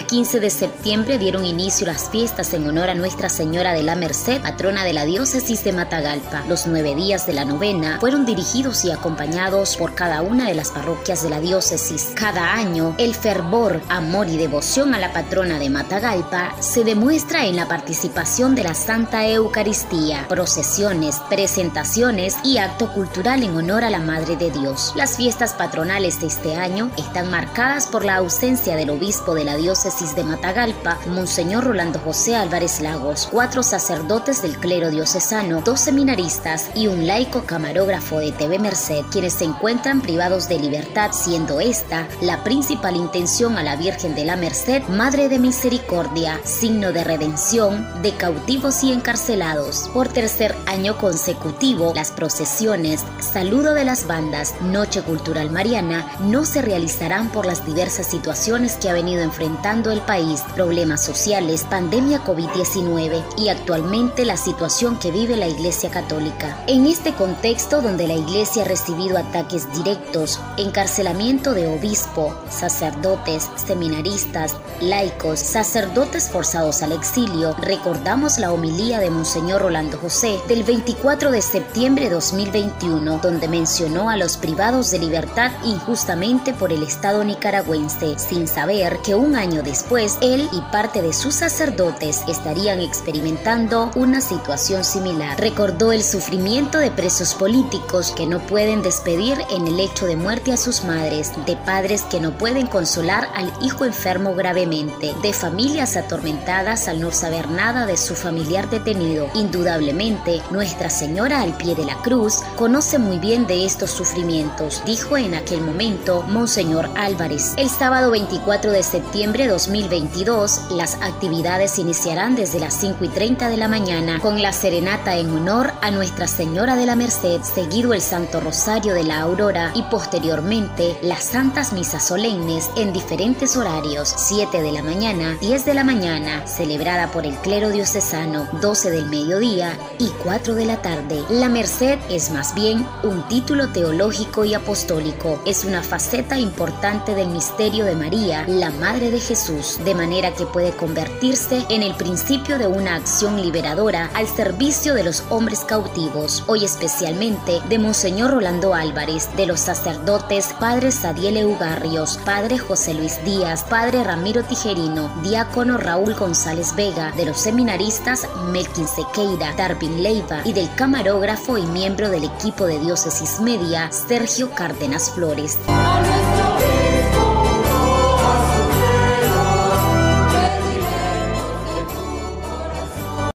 15 de septiembre dieron inicio las fiestas en honor a Nuestra Señora de la Merced, patrona de la diócesis de Matagalpa. Los nueve días de la novena fueron dirigidos y acompañados por cada una de las parroquias de la diócesis. Cada año, el fervor, amor y devoción a la patrona de Matagalpa se demuestra en la participación de la Santa Eucaristía, procesiones, presentaciones y acto cultural en honor a la Madre de Dios. Las fiestas patronales de este año están marcadas por la ausencia del obispo de la diócesis de Matagalpa, Monseñor Rolando José Álvarez Lagos, cuatro sacerdotes del clero diocesano, dos seminaristas y un laico camarógrafo de TV Merced, quienes se encuentran privados de libertad, siendo esta la principal intención a la Virgen de la Merced, Madre de Misericordia, signo de redención de cautivos y encarcelados. Por tercer año consecutivo, las procesiones, saludo de las bandas, Noche Cultural Mariana no se realizarán por las diversas situaciones que ha venido enfrentando el país, problemas sociales, pandemia COVID-19 y actualmente la situación que vive la Iglesia Católica. En este contexto donde la Iglesia ha recibido ataques directos, encarcelamiento de obispo, sacerdotes, seminaristas, laicos, sacerdotes forzados al exilio, recordamos la homilía de Monseñor Rolando José del 24 de septiembre de 2021, donde mencionó a los privados de libertad injustamente por el Estado nicaragüense, sin saber que un año después él y parte de sus sacerdotes estarían experimentando una situación similar. Recordó el sufrimiento de presos políticos que no pueden despedir en el hecho de muerte a sus madres, de padres que no pueden consolar al hijo enfermo gravemente, de familias atormentadas al no saber nada de su familiar detenido. Indudablemente, Nuestra Señora al pie de la cruz conoce muy bien de estos sufrimientos, dijo en aquel momento Monseñor Álvarez. El sábado 24 de septiembre de 2022, las actividades iniciarán desde las 5 y 30 de la mañana con la serenata en honor a Nuestra Señora de la Merced, seguido el Santo Rosario de la Aurora y posteriormente las Santas Misas Solemnes en diferentes horarios, 7 de la mañana, 10 de la mañana, celebrada por el clero diocesano, 12 del mediodía y 4 de la tarde. La Merced es más bien un título teológico y apostólico, es una faceta importante del misterio de María, la Madre de Jesús, de manera que puede convertirse en el principio de una acción liberadora al servicio de los hombres cautivos, hoy especialmente de Monseñor Rolando Álvarez, de los sacerdotes Padre Sadiel Eugarrios, Padre José Luis Díaz, Padre Ramiro Tijerino, Diácono Raúl González Vega, de los seminaristas Melkin Sequeira, Darwin Leiva y del camarógrafo y miembro del equipo de Diócesis Media, Sergio Cárdenas Flores.